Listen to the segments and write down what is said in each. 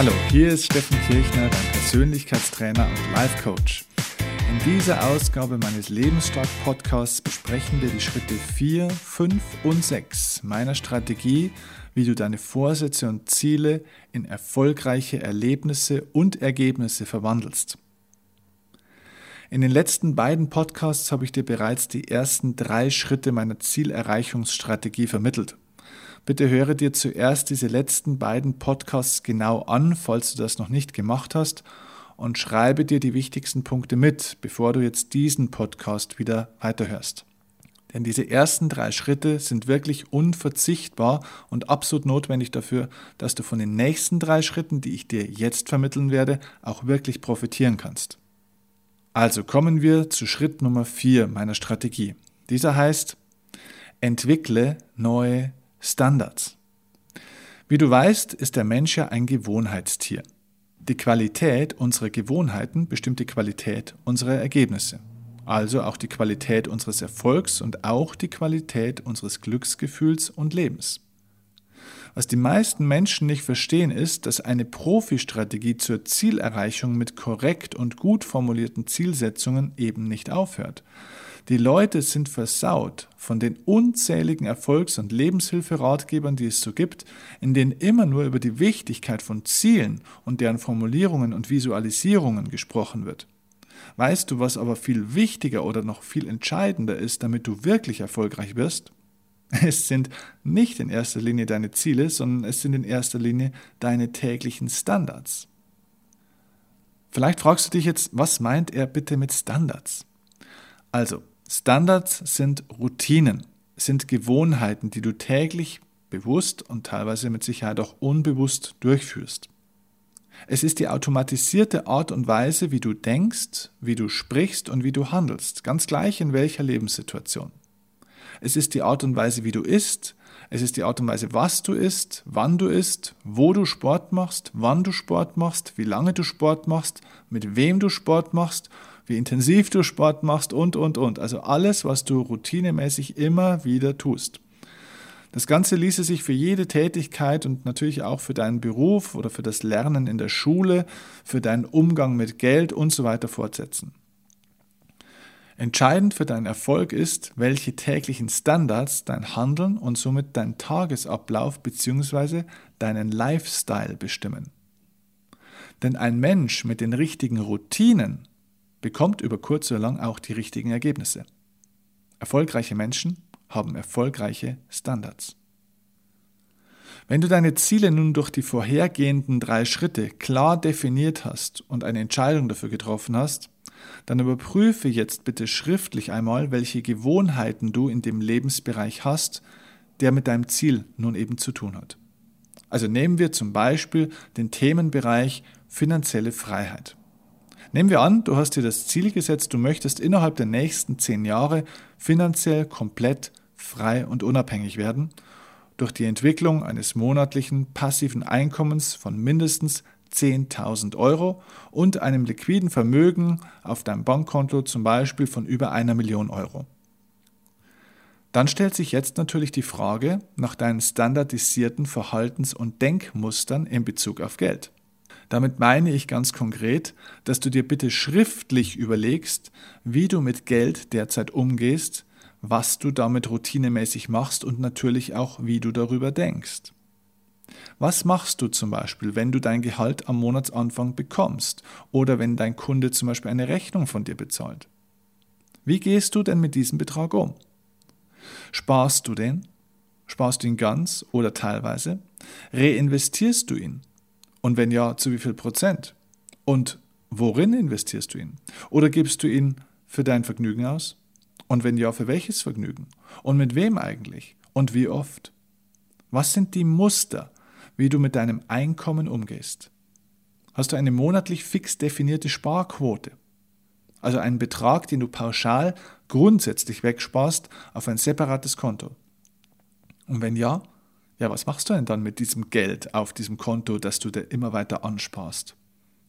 Hallo, hier ist Steffen Kirchner, dein Persönlichkeitstrainer und Life Coach. In dieser Ausgabe meines Lebensstark Podcasts besprechen wir die Schritte 4, 5 und 6 meiner Strategie, wie du deine Vorsätze und Ziele in erfolgreiche Erlebnisse und Ergebnisse verwandelst. In den letzten beiden Podcasts habe ich dir bereits die ersten drei Schritte meiner Zielerreichungsstrategie vermittelt. Bitte höre dir zuerst diese letzten beiden Podcasts genau an, falls du das noch nicht gemacht hast, und schreibe dir die wichtigsten Punkte mit, bevor du jetzt diesen Podcast wieder weiterhörst. Denn diese ersten drei Schritte sind wirklich unverzichtbar und absolut notwendig dafür, dass du von den nächsten drei Schritten, die ich dir jetzt vermitteln werde, auch wirklich profitieren kannst. Also kommen wir zu Schritt Nummer vier meiner Strategie. Dieser heißt, entwickle neue Standards. Wie du weißt, ist der Mensch ja ein Gewohnheitstier. Die Qualität unserer Gewohnheiten bestimmt die Qualität unserer Ergebnisse, also auch die Qualität unseres Erfolgs und auch die Qualität unseres Glücksgefühls und Lebens. Was die meisten Menschen nicht verstehen, ist, dass eine Profi-Strategie zur Zielerreichung mit korrekt und gut formulierten Zielsetzungen eben nicht aufhört. Die Leute sind versaut von den unzähligen Erfolgs- und Lebenshilferatgebern, die es so gibt, in denen immer nur über die Wichtigkeit von Zielen und deren Formulierungen und Visualisierungen gesprochen wird. Weißt du, was aber viel wichtiger oder noch viel entscheidender ist, damit du wirklich erfolgreich wirst? Es sind nicht in erster Linie deine Ziele, sondern es sind in erster Linie deine täglichen Standards. Vielleicht fragst du dich jetzt, was meint er bitte mit Standards? Also, Standards sind Routinen, sind Gewohnheiten, die du täglich bewusst und teilweise mit Sicherheit auch unbewusst durchführst. Es ist die automatisierte Art und Weise, wie du denkst, wie du sprichst und wie du handelst, ganz gleich in welcher Lebenssituation. Es ist die Art und Weise, wie du isst, es ist die Art und Weise, was du isst, wann du isst, wo du Sport machst, wann du Sport machst, wie lange du Sport machst, mit wem du Sport machst wie intensiv du Sport machst und, und, und. Also alles, was du routinemäßig immer wieder tust. Das Ganze ließe sich für jede Tätigkeit und natürlich auch für deinen Beruf oder für das Lernen in der Schule, für deinen Umgang mit Geld und so weiter fortsetzen. Entscheidend für deinen Erfolg ist, welche täglichen Standards dein Handeln und somit dein Tagesablauf bzw. deinen Lifestyle bestimmen. Denn ein Mensch mit den richtigen Routinen bekommt über kurz oder lang auch die richtigen Ergebnisse. Erfolgreiche Menschen haben erfolgreiche Standards. Wenn du deine Ziele nun durch die vorhergehenden drei Schritte klar definiert hast und eine Entscheidung dafür getroffen hast, dann überprüfe jetzt bitte schriftlich einmal, welche Gewohnheiten du in dem Lebensbereich hast, der mit deinem Ziel nun eben zu tun hat. Also nehmen wir zum Beispiel den Themenbereich finanzielle Freiheit. Nehmen wir an, du hast dir das Ziel gesetzt, du möchtest innerhalb der nächsten zehn Jahre finanziell komplett frei und unabhängig werden durch die Entwicklung eines monatlichen passiven Einkommens von mindestens 10.000 Euro und einem liquiden Vermögen auf deinem Bankkonto zum Beispiel von über einer Million Euro. Dann stellt sich jetzt natürlich die Frage nach deinen standardisierten Verhaltens- und Denkmustern in Bezug auf Geld. Damit meine ich ganz konkret, dass du dir bitte schriftlich überlegst, wie du mit Geld derzeit umgehst, was du damit routinemäßig machst und natürlich auch, wie du darüber denkst. Was machst du zum Beispiel, wenn du dein Gehalt am Monatsanfang bekommst oder wenn dein Kunde zum Beispiel eine Rechnung von dir bezahlt? Wie gehst du denn mit diesem Betrag um? Sparst du den? Sparst du ihn ganz oder teilweise? Reinvestierst du ihn? Und wenn ja, zu wie viel Prozent? Und worin investierst du ihn? Oder gibst du ihn für dein Vergnügen aus? Und wenn ja, für welches Vergnügen? Und mit wem eigentlich? Und wie oft? Was sind die Muster, wie du mit deinem Einkommen umgehst? Hast du eine monatlich fix definierte Sparquote? Also einen Betrag, den du pauschal grundsätzlich wegsparst auf ein separates Konto? Und wenn ja, ja, was machst du denn dann mit diesem Geld auf diesem Konto, das du dir immer weiter ansparst?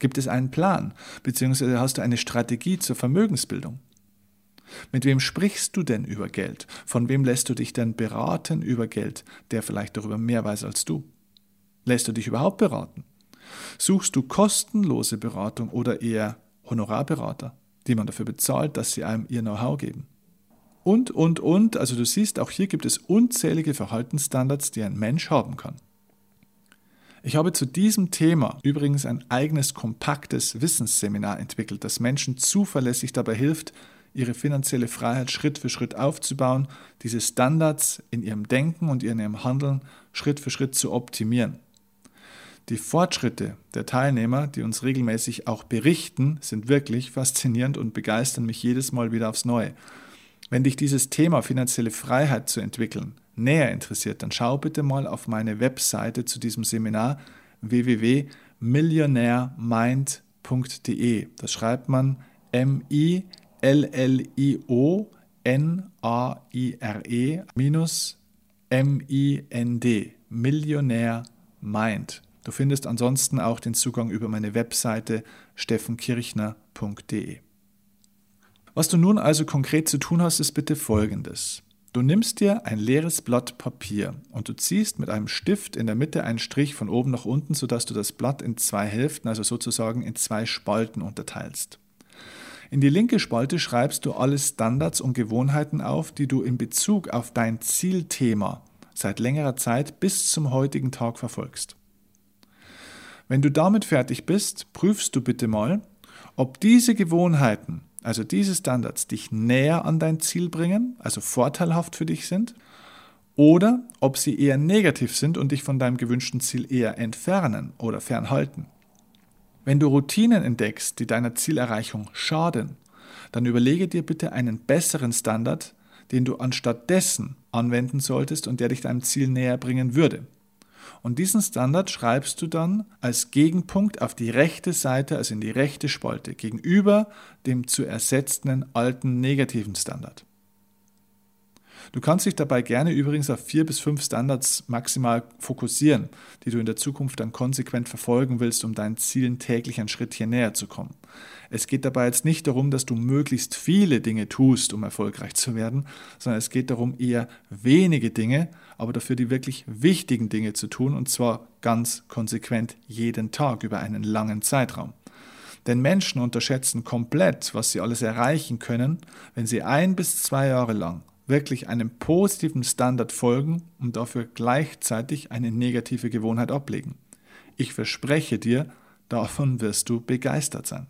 Gibt es einen Plan, beziehungsweise hast du eine Strategie zur Vermögensbildung? Mit wem sprichst du denn über Geld? Von wem lässt du dich denn beraten über Geld, der vielleicht darüber mehr weiß als du? Lässt du dich überhaupt beraten? Suchst du kostenlose Beratung oder eher Honorarberater, die man dafür bezahlt, dass sie einem ihr Know-how geben? Und, und, und, also du siehst, auch hier gibt es unzählige Verhaltensstandards, die ein Mensch haben kann. Ich habe zu diesem Thema übrigens ein eigenes kompaktes Wissensseminar entwickelt, das Menschen zuverlässig dabei hilft, ihre finanzielle Freiheit Schritt für Schritt aufzubauen, diese Standards in ihrem Denken und in ihrem Handeln Schritt für Schritt zu optimieren. Die Fortschritte der Teilnehmer, die uns regelmäßig auch berichten, sind wirklich faszinierend und begeistern mich jedes Mal wieder aufs Neue. Wenn dich dieses Thema finanzielle Freiheit zu entwickeln näher interessiert, dann schau bitte mal auf meine Webseite zu diesem Seminar www.millionairemind.de. Das schreibt man M-I-L-L-I-O-N-A-I-R-E minus M-I-N-D. Millionär Mind. Du findest ansonsten auch den Zugang über meine Webseite steffenkirchner.de. Was du nun also konkret zu tun hast, ist bitte folgendes. Du nimmst dir ein leeres Blatt Papier und du ziehst mit einem Stift in der Mitte einen Strich von oben nach unten, sodass du das Blatt in zwei Hälften, also sozusagen in zwei Spalten unterteilst. In die linke Spalte schreibst du alle Standards und Gewohnheiten auf, die du in Bezug auf dein Zielthema seit längerer Zeit bis zum heutigen Tag verfolgst. Wenn du damit fertig bist, prüfst du bitte mal, ob diese Gewohnheiten, also diese Standards, dich näher an dein Ziel bringen, also vorteilhaft für dich sind, oder ob sie eher negativ sind und dich von deinem gewünschten Ziel eher entfernen oder fernhalten. Wenn du Routinen entdeckst, die deiner Zielerreichung schaden, dann überlege dir bitte einen besseren Standard, den du anstatt dessen anwenden solltest und der dich deinem Ziel näher bringen würde. Und diesen Standard schreibst du dann als Gegenpunkt auf die rechte Seite, also in die rechte Spalte, gegenüber dem zu ersetzenden alten negativen Standard. Du kannst dich dabei gerne übrigens auf vier bis fünf Standards maximal fokussieren, die du in der Zukunft dann konsequent verfolgen willst, um deinen Zielen täglich ein Schrittchen näher zu kommen. Es geht dabei jetzt nicht darum, dass du möglichst viele Dinge tust, um erfolgreich zu werden, sondern es geht darum, eher wenige Dinge, aber dafür die wirklich wichtigen Dinge zu tun, und zwar ganz konsequent jeden Tag über einen langen Zeitraum. Denn Menschen unterschätzen komplett, was sie alles erreichen können, wenn sie ein bis zwei Jahre lang wirklich einem positiven Standard folgen und dafür gleichzeitig eine negative Gewohnheit ablegen. Ich verspreche dir, davon wirst du begeistert sein.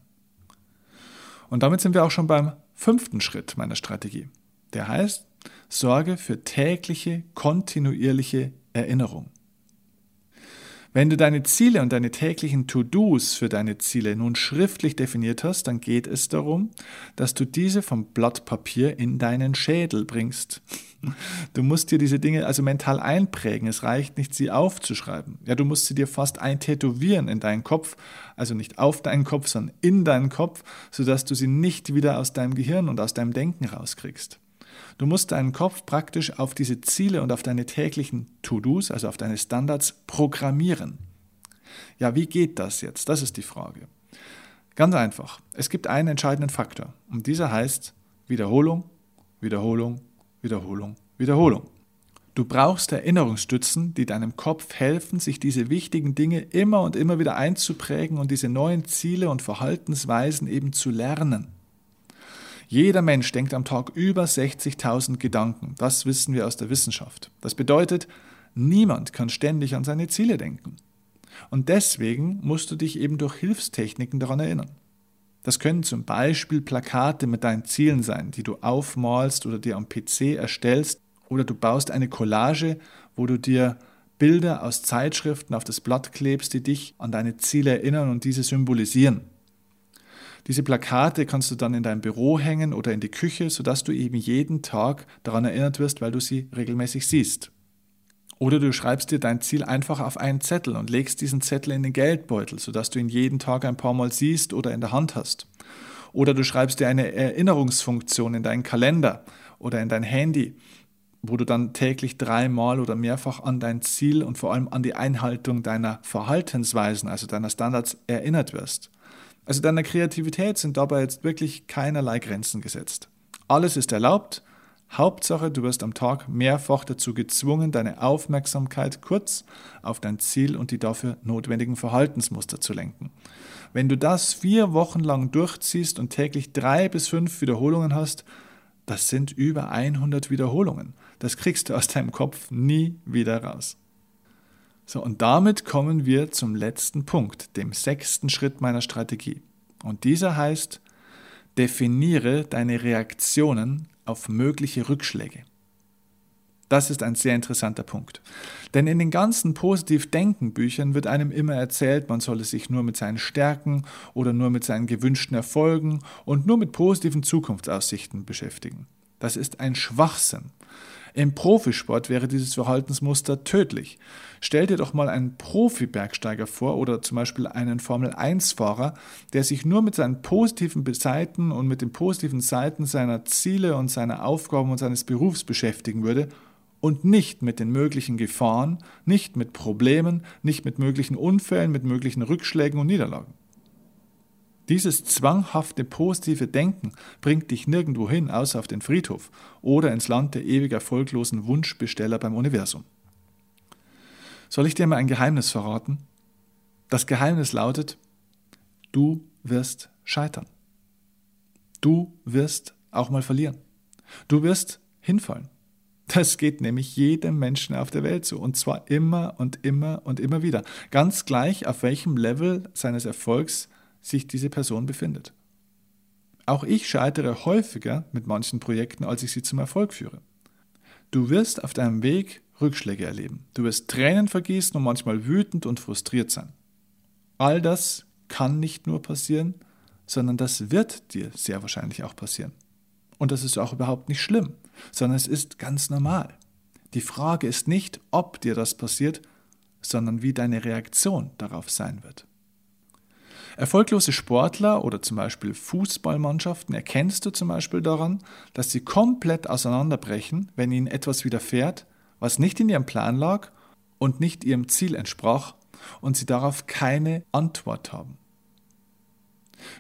Und damit sind wir auch schon beim fünften Schritt meiner Strategie. Der heißt, sorge für tägliche, kontinuierliche Erinnerung. Wenn du deine Ziele und deine täglichen To-Dos für deine Ziele nun schriftlich definiert hast, dann geht es darum, dass du diese vom Blatt Papier in deinen Schädel bringst. Du musst dir diese Dinge also mental einprägen. Es reicht nicht, sie aufzuschreiben. Ja, du musst sie dir fast eintätowieren in deinen Kopf, also nicht auf deinen Kopf, sondern in deinen Kopf, sodass du sie nicht wieder aus deinem Gehirn und aus deinem Denken rauskriegst. Du musst deinen Kopf praktisch auf diese Ziele und auf deine täglichen To-Dos, also auf deine Standards, programmieren. Ja, wie geht das jetzt? Das ist die Frage. Ganz einfach. Es gibt einen entscheidenden Faktor und dieser heißt Wiederholung, Wiederholung, Wiederholung, Wiederholung. Du brauchst Erinnerungsstützen, die deinem Kopf helfen, sich diese wichtigen Dinge immer und immer wieder einzuprägen und diese neuen Ziele und Verhaltensweisen eben zu lernen. Jeder Mensch denkt am Tag über 60.000 Gedanken. Das wissen wir aus der Wissenschaft. Das bedeutet, niemand kann ständig an seine Ziele denken. Und deswegen musst du dich eben durch Hilfstechniken daran erinnern. Das können zum Beispiel Plakate mit deinen Zielen sein, die du aufmalst oder dir am PC erstellst, oder du baust eine Collage, wo du dir Bilder aus Zeitschriften auf das Blatt klebst, die dich an deine Ziele erinnern und diese symbolisieren. Diese Plakate kannst du dann in dein Büro hängen oder in die Küche, sodass du eben jeden Tag daran erinnert wirst, weil du sie regelmäßig siehst. Oder du schreibst dir dein Ziel einfach auf einen Zettel und legst diesen Zettel in den Geldbeutel, sodass du ihn jeden Tag ein paar Mal siehst oder in der Hand hast. Oder du schreibst dir eine Erinnerungsfunktion in deinen Kalender oder in dein Handy, wo du dann täglich dreimal oder mehrfach an dein Ziel und vor allem an die Einhaltung deiner Verhaltensweisen, also deiner Standards, erinnert wirst. Also deiner Kreativität sind dabei jetzt wirklich keinerlei Grenzen gesetzt. Alles ist erlaubt, Hauptsache, du wirst am Tag mehrfach dazu gezwungen, deine Aufmerksamkeit kurz auf dein Ziel und die dafür notwendigen Verhaltensmuster zu lenken. Wenn du das vier Wochen lang durchziehst und täglich drei bis fünf Wiederholungen hast, das sind über 100 Wiederholungen. Das kriegst du aus deinem Kopf nie wieder raus. So, und damit kommen wir zum letzten Punkt, dem sechsten Schritt meiner Strategie. Und dieser heißt, definiere deine Reaktionen auf mögliche Rückschläge. Das ist ein sehr interessanter Punkt. Denn in den ganzen Positiv-Denken-Büchern wird einem immer erzählt, man solle sich nur mit seinen Stärken oder nur mit seinen gewünschten Erfolgen und nur mit positiven Zukunftsaussichten beschäftigen. Das ist ein Schwachsinn. Im Profisport wäre dieses Verhaltensmuster tödlich. Stell dir doch mal einen Profi-Bergsteiger vor oder zum Beispiel einen Formel-1-Fahrer, der sich nur mit seinen positiven Seiten und mit den positiven Seiten seiner Ziele und seiner Aufgaben und seines Berufs beschäftigen würde und nicht mit den möglichen Gefahren, nicht mit Problemen, nicht mit möglichen Unfällen, mit möglichen Rückschlägen und Niederlagen. Dieses zwanghafte positive Denken bringt dich nirgendwo hin, außer auf den Friedhof oder ins Land der ewig erfolglosen Wunschbesteller beim Universum. Soll ich dir mal ein Geheimnis verraten? Das Geheimnis lautet, du wirst scheitern. Du wirst auch mal verlieren. Du wirst hinfallen. Das geht nämlich jedem Menschen auf der Welt so. Und zwar immer und immer und immer wieder. Ganz gleich, auf welchem Level seines Erfolgs sich diese Person befindet. Auch ich scheitere häufiger mit manchen Projekten, als ich sie zum Erfolg führe. Du wirst auf deinem Weg Rückschläge erleben. Du wirst Tränen vergießen und manchmal wütend und frustriert sein. All das kann nicht nur passieren, sondern das wird dir sehr wahrscheinlich auch passieren. Und das ist auch überhaupt nicht schlimm, sondern es ist ganz normal. Die Frage ist nicht, ob dir das passiert, sondern wie deine Reaktion darauf sein wird. Erfolglose Sportler oder zum Beispiel Fußballmannschaften erkennst du zum Beispiel daran, dass sie komplett auseinanderbrechen, wenn ihnen etwas widerfährt, was nicht in ihrem Plan lag und nicht ihrem Ziel entsprach und sie darauf keine Antwort haben.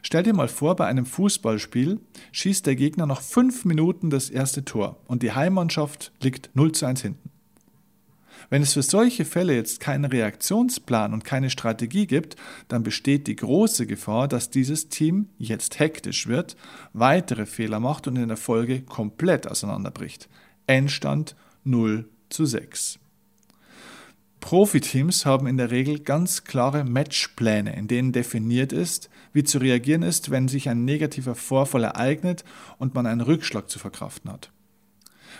Stell dir mal vor, bei einem Fußballspiel schießt der Gegner nach fünf Minuten das erste Tor und die Heimmannschaft liegt 0 zu 1 hinten. Wenn es für solche Fälle jetzt keinen Reaktionsplan und keine Strategie gibt, dann besteht die große Gefahr, dass dieses Team jetzt hektisch wird, weitere Fehler macht und in der Folge komplett auseinanderbricht. Endstand 0 zu 6. Profiteams haben in der Regel ganz klare Matchpläne, in denen definiert ist, wie zu reagieren ist, wenn sich ein negativer Vorfall ereignet und man einen Rückschlag zu verkraften hat.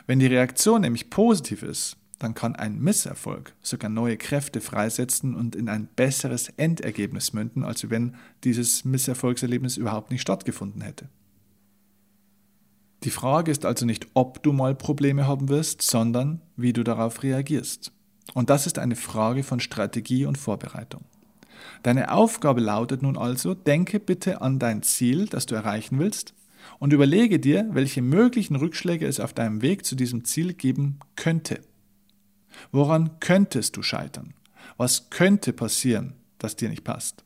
Wenn die Reaktion nämlich positiv ist, dann kann ein Misserfolg sogar neue Kräfte freisetzen und in ein besseres Endergebnis münden, als wenn dieses Misserfolgserlebnis überhaupt nicht stattgefunden hätte. Die Frage ist also nicht, ob du mal Probleme haben wirst, sondern wie du darauf reagierst. Und das ist eine Frage von Strategie und Vorbereitung. Deine Aufgabe lautet nun also, denke bitte an dein Ziel, das du erreichen willst, und überlege dir, welche möglichen Rückschläge es auf deinem Weg zu diesem Ziel geben könnte. Woran könntest du scheitern? Was könnte passieren, das dir nicht passt?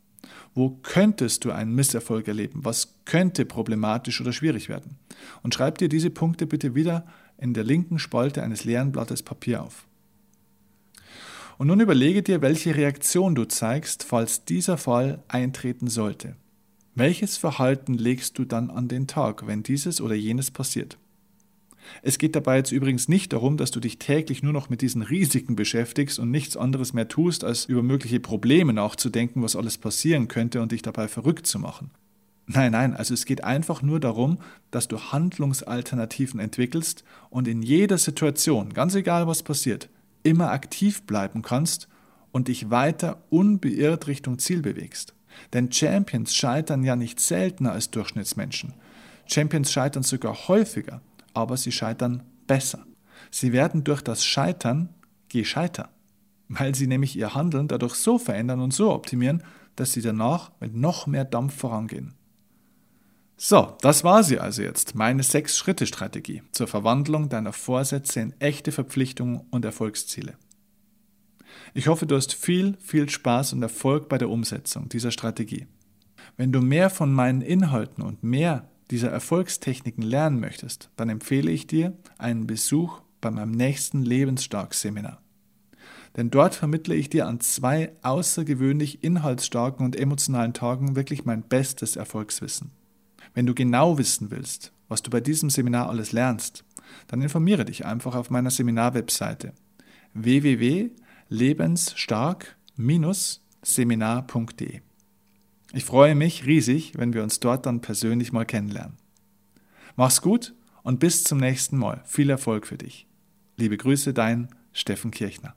Wo könntest du einen Misserfolg erleben? Was könnte problematisch oder schwierig werden? Und schreib dir diese Punkte bitte wieder in der linken Spalte eines leeren Blattes Papier auf. Und nun überlege dir, welche Reaktion du zeigst, falls dieser Fall eintreten sollte. Welches Verhalten legst du dann an den Tag, wenn dieses oder jenes passiert? Es geht dabei jetzt übrigens nicht darum, dass du dich täglich nur noch mit diesen Risiken beschäftigst und nichts anderes mehr tust, als über mögliche Probleme nachzudenken, was alles passieren könnte und dich dabei verrückt zu machen. Nein, nein, also es geht einfach nur darum, dass du Handlungsalternativen entwickelst und in jeder Situation, ganz egal was passiert, immer aktiv bleiben kannst und dich weiter unbeirrt Richtung Ziel bewegst. Denn Champions scheitern ja nicht seltener als Durchschnittsmenschen. Champions scheitern sogar häufiger, aber sie scheitern besser. Sie werden durch das Scheitern gescheiter, weil sie nämlich ihr Handeln dadurch so verändern und so optimieren, dass sie danach mit noch mehr Dampf vorangehen. So, das war sie also jetzt, meine Sechs-Schritte-Strategie zur Verwandlung deiner Vorsätze in echte Verpflichtungen und Erfolgsziele. Ich hoffe, du hast viel, viel Spaß und Erfolg bei der Umsetzung dieser Strategie. Wenn du mehr von meinen Inhalten und mehr dieser Erfolgstechniken lernen möchtest, dann empfehle ich dir einen Besuch bei meinem nächsten Lebensstark-Seminar. Denn dort vermittle ich dir an zwei außergewöhnlich inhaltsstarken und emotionalen Tagen wirklich mein bestes Erfolgswissen. Wenn du genau wissen willst, was du bei diesem Seminar alles lernst, dann informiere dich einfach auf meiner Seminarwebseite www.lebensstark-seminar.de. Ich freue mich riesig, wenn wir uns dort dann persönlich mal kennenlernen. Mach's gut und bis zum nächsten Mal. Viel Erfolg für dich. Liebe Grüße, dein Steffen Kirchner.